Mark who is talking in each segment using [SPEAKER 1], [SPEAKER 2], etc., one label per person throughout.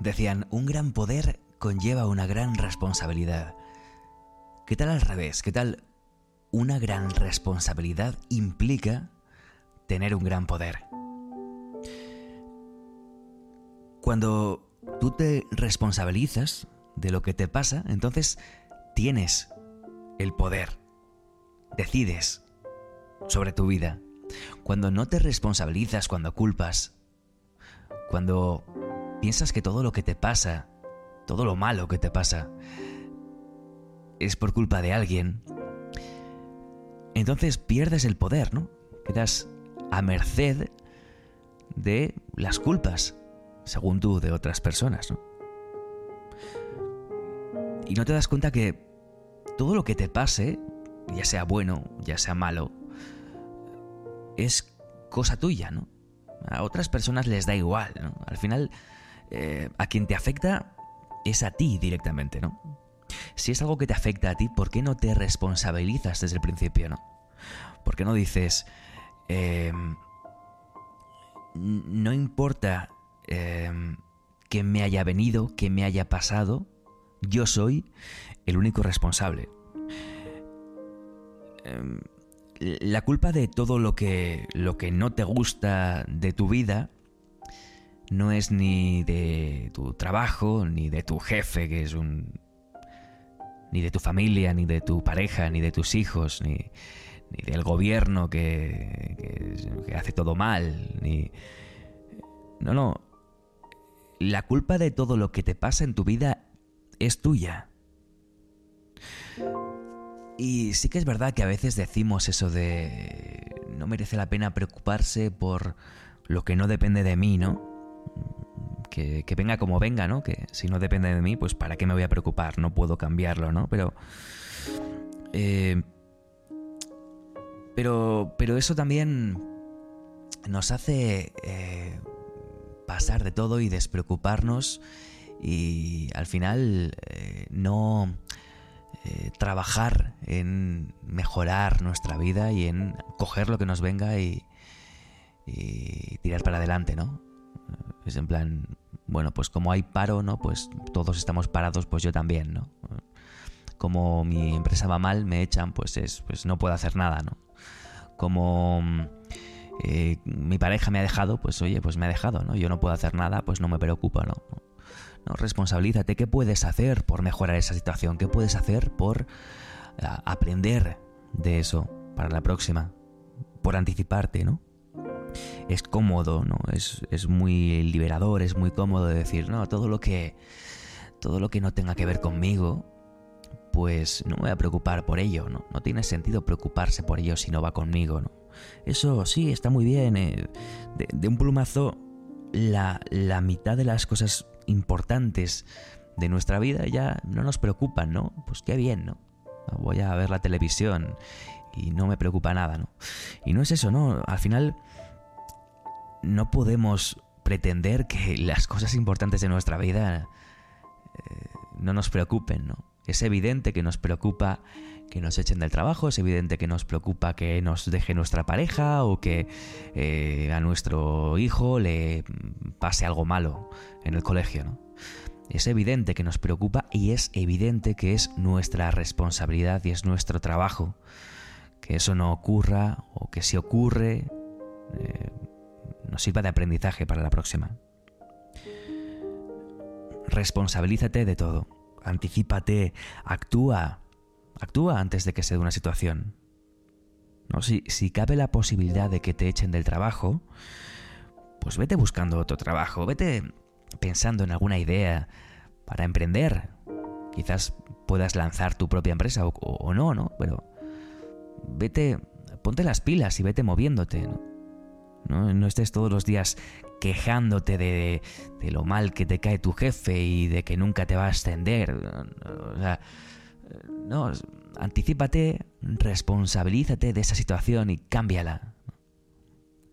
[SPEAKER 1] Decían, un gran poder conlleva una gran responsabilidad. ¿Qué tal al revés? ¿Qué tal una gran responsabilidad implica tener un gran poder? Cuando tú te responsabilizas de lo que te pasa, entonces tienes el poder. Decides sobre tu vida. Cuando no te responsabilizas, cuando culpas, cuando piensas que todo lo que te pasa, todo lo malo que te pasa, es por culpa de alguien, entonces pierdes el poder, ¿no? Quedas a merced de las culpas, según tú, de otras personas, ¿no? Y no te das cuenta que todo lo que te pase, ya sea bueno, ya sea malo, es cosa tuya, ¿no? A otras personas les da igual, ¿no? Al final, eh, a quien te afecta es a ti directamente, ¿no? Si es algo que te afecta a ti, ¿por qué no te responsabilizas desde el principio, ¿no? ¿Por qué no dices, em, no importa em, que me haya venido, que me haya pasado, yo soy el único responsable. La culpa de todo lo que, lo que no te gusta de tu vida no es ni de tu trabajo, ni de tu jefe, que es un... ni de tu familia, ni de tu pareja, ni de tus hijos, ni, ni del gobierno que, que hace todo mal, ni... No, no. La culpa de todo lo que te pasa en tu vida es tuya. Y sí que es verdad que a veces decimos eso de no merece la pena preocuparse por lo que no depende de mí, ¿no? Que, venga como venga, ¿no? Que si no depende de mí, pues ¿para qué me voy a preocupar? No puedo cambiarlo, ¿no? Pero... Eh, pero, pero eso también nos hace eh, pasar de todo y despreocuparnos y al final eh, no eh, trabajar en mejorar nuestra vida y en coger lo que nos venga y, tirar para adelante, ¿no? Es en plan, bueno, pues como hay paro, ¿no? Pues todos estamos parados, pues yo también, ¿no? Como mi empresa va mal, me echan, pues es, pues no puedo hacer nada, ¿no? Como eh, mi pareja me ha dejado, pues oye, pues me ha dejado, ¿no? Yo no puedo hacer nada, pues no me preocupa, ¿no? ¿No? Responsabilízate, ¿qué puedes hacer por mejorar esa situación? ¿Qué puedes hacer por eh, aprender de eso para la próxima? Por anticiparte, ¿no? Es cómodo, ¿no? Es, es muy liberador, es muy cómodo decir, no, todo lo que. Todo lo que no tenga que ver conmigo, pues no me voy a preocupar por ello, ¿no? No tiene sentido preocuparse por ello si no va conmigo, ¿no? Eso sí, está muy bien. Eh, de, de, un plumazo, la, la mitad de las cosas importantes de nuestra vida ya no nos preocupan, ¿no? Pues qué bien, ¿no? Voy a ver la televisión y no me preocupa nada, ¿no? Y no es eso, ¿no? Al final no podemos pretender que las cosas importantes de nuestra vida eh, no nos preocupen, ¿no? Es evidente que nos preocupa que nos echen del trabajo, es evidente que nos preocupa que nos deje nuestra pareja o que eh, a nuestro hijo le pase algo malo en el colegio. Es evidente que nos preocupa y es evidente que es nuestra responsabilidad y es nuestro trabajo que eso no ocurra o que si ocurre eh, nos sirva de aprendizaje para la próxima. Responsabilízate de todo, anticípate, actúa, actúa antes de que se dé una situación. ¿No? Si, si cabe la posibilidad de que te echen del trabajo, pues vete buscando otro trabajo, vete pensando en alguna idea para emprender. Quizás puedas lanzar tu propia empresa o, no, ¿no? Pero vete, ponte las pilas y vete moviéndote, ¿no? No, estés todos los días quejándote de, lo mal que te cae tu jefe y de que nunca te va a ascender. O sea, no, anticípate, responsabilízate de esa situación y cámbiala.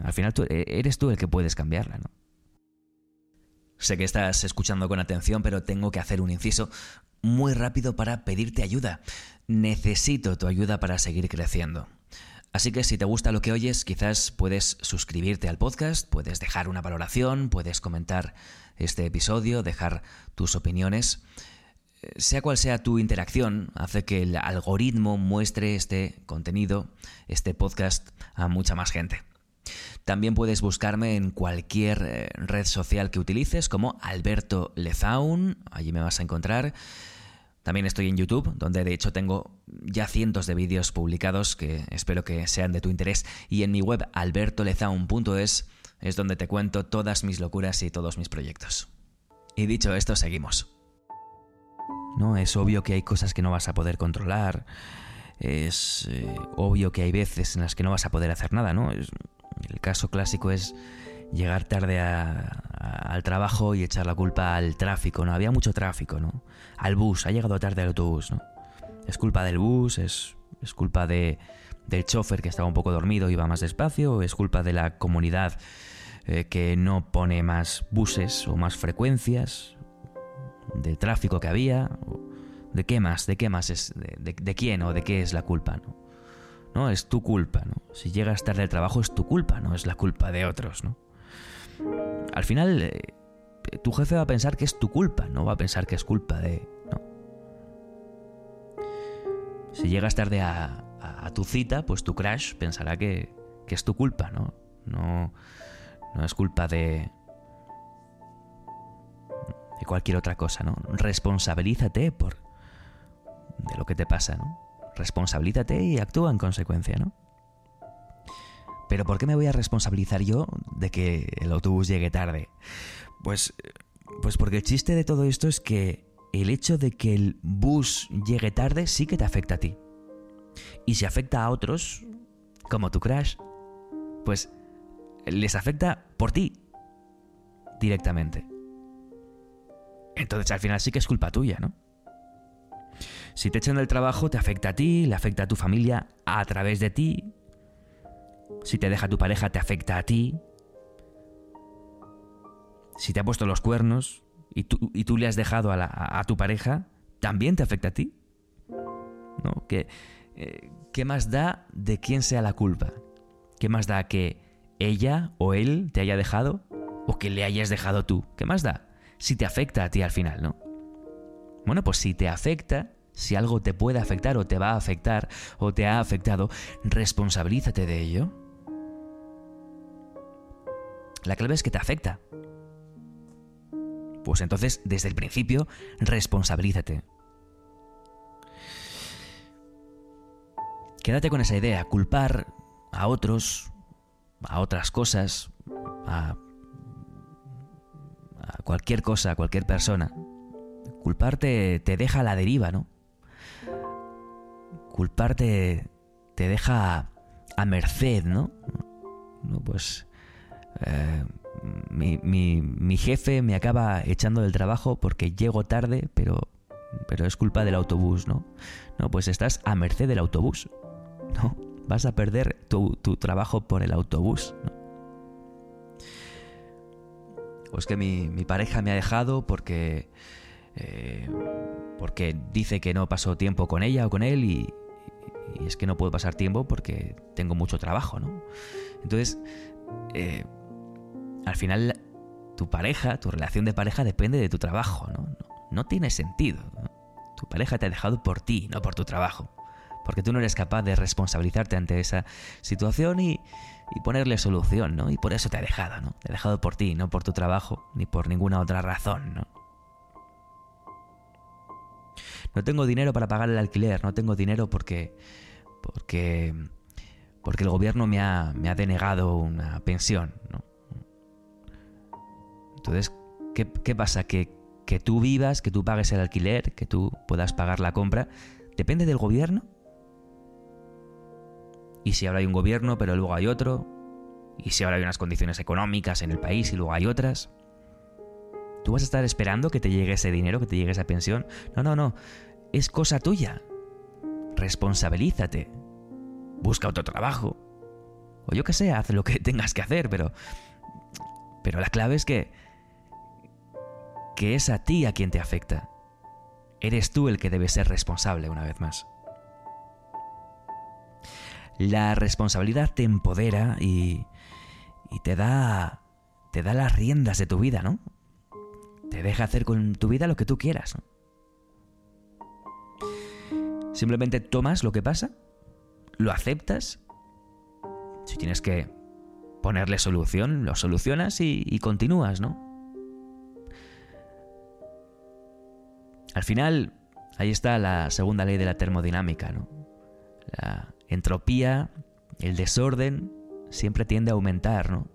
[SPEAKER 1] Al final tú, e, eres tú el que puedes cambiarla, ¿no? Sé que estás escuchando con atención, pero tengo que hacer un inciso muy rápido para pedirte ayuda. Necesito tu ayuda para seguir creciendo. Así que si te gusta lo que oyes, quizás puedes suscribirte al podcast, puedes dejar una valoración, puedes comentar este episodio, dejar tus opiniones. Eh, sea cual sea tu interacción, hace que el algoritmo muestre este contenido, este podcast, a mucha más gente. También puedes buscarme en cualquier eh, red social que utilices como Alberto Lezaun, allí me vas a encontrar. También estoy en YouTube, donde de hecho tengo ya cientos de vídeos publicados que espero que sean de tu interés. Y en mi web albertolezaun.es es donde te cuento todas mis locuras y todos mis proyectos. Y dicho esto, seguimos. No, es obvio que hay cosas que no vas a poder controlar. Es eh, obvio que hay veces en las que no vas a poder hacer nada, ¿no? el caso clásico es llegar tarde al trabajo y echar la culpa al tráfico, ¿no? Había mucho tráfico, ¿no? Al bus, ha llegado tarde al autobús, ¿no? Es culpa del bus, es, es culpa de, del chofer que estaba un poco dormido y va más despacio, es culpa de la comunidad eh, que no pone más buses o más frecuencias, del tráfico que había, de qué más, de qué más es, de quién o de qué es la culpa, ¿no? No, es tu culpa, ¿no? Si llegas tarde al trabajo es tu culpa, no es la culpa de otros, ¿no? Al final, eh, tu jefe va a pensar que es tu culpa, no va a pensar que es culpa de... No. Si llegas tarde a, tu cita, pues tu crash pensará que, es tu culpa, ¿no? No, no es culpa de, de cualquier otra cosa, ¿no? Responsabilízate por de lo que te pasa, ¿no? Responsabilízate y actúa en consecuencia, ¿no? Pero ¿por qué me voy a responsabilizar yo de que el autobús llegue tarde? Pues, pues porque el chiste de todo esto es que el hecho de que el bus llegue tarde sí que te afecta a ti. Y si afecta a otros, como tu crash, pues les afecta por ti directamente. Entonces al final sí que es culpa tuya, ¿no? Si te echan del trabajo, te afecta a ti, le afecta a tu familia a través de ti, si te deja tu pareja, te afecta a ti. Si te ha puesto los cuernos y tú, y tú le has dejado a, tu pareja, también te afecta a ti. ¿No? ¿Qué, eh, ¿Qué más da de quién sea la culpa? ¿Qué más da que ella o él te haya dejado o que le hayas dejado tú? ¿Qué más da? Si te afecta a ti al final, ¿no? Bueno, pues si te afecta, si algo te puede afectar o te va a afectar o te ha afectado, responsabilízate de ello. La clave es que te afecta. Pues entonces, desde el principio, responsabilízate. Quédate con esa idea, culpar a otros, a otras cosas, a, a cualquier cosa, a cualquier persona. Culparte te deja a la deriva, ¿no? Culparte te deja a merced, ¿no? No, pues eh, mi, mi, jefe me acaba echando del trabajo porque llego tarde, pero, pero es culpa del autobús, ¿no? No, pues estás a merced del autobús, ¿no? Vas a perder tu, trabajo por el autobús, ¿no? O es que mi, mi pareja me ha dejado porque... Eh, porque dice que no pasó tiempo con ella o con él y, y es que no puedo pasar tiempo porque tengo mucho trabajo, ¿no? Entonces, eh, al final, tu pareja, tu relación de pareja depende de tu trabajo, ¿no? No, tiene sentido. Tu pareja te ha dejado por ti, no por tu trabajo. Porque tú no eres capaz de responsabilizarte ante esa situación y, y ponerle solución, ¿no? Y por eso te ha dejado, ¿no? Te ha dejado por ti, no por tu trabajo, ni por ninguna otra razón, ¿no? No tengo dinero para pagar el alquiler, no tengo dinero porque. porque. porque el gobierno me ha, me ha denegado una pensión, ¿no? Entonces, ¿qué, qué pasa? ¿Que, que tú vivas, que tú pagues el alquiler, que tú puedas pagar la compra, ¿depende del gobierno? Y si ahora hay un gobierno, pero luego hay otro, y si ahora hay unas condiciones económicas en el país y luego hay otras, ¿Tú vas a estar esperando que te llegue ese dinero, que te llegue esa pensión? No, no, no. Es cosa tuya. Responsabilízate. Busca otro trabajo. O yo que sé, haz lo que tengas que hacer, pero... Pero la clave es que... Que es a ti a quien te afecta. Eres tú el que debe ser responsable una vez más. La responsabilidad te empodera y, y te da te da las riendas de tu vida, ¿no? Te deja hacer con tu vida lo que tú quieras. Simplemente tomas lo que pasa, lo aceptas. Si tienes que ponerle solución, lo solucionas y, y continúas, ¿no? Al final, ahí está la segunda ley de la termodinámica, ¿no? La entropía, el desorden, siempre tiende a aumentar, ¿no?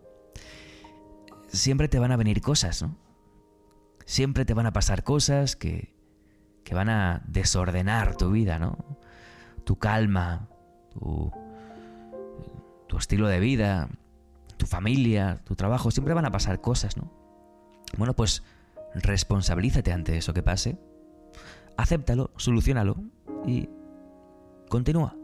[SPEAKER 1] Siempre te van a venir cosas, ¿no? Siempre te van a pasar cosas que, que van a desordenar tu vida, ¿no? Tu calma, tu, tu estilo de vida, tu familia, tu trabajo, siempre van a pasar cosas, ¿no? Bueno, pues responsabilízate ante eso que pase, acéptalo, solucionalo y continúa.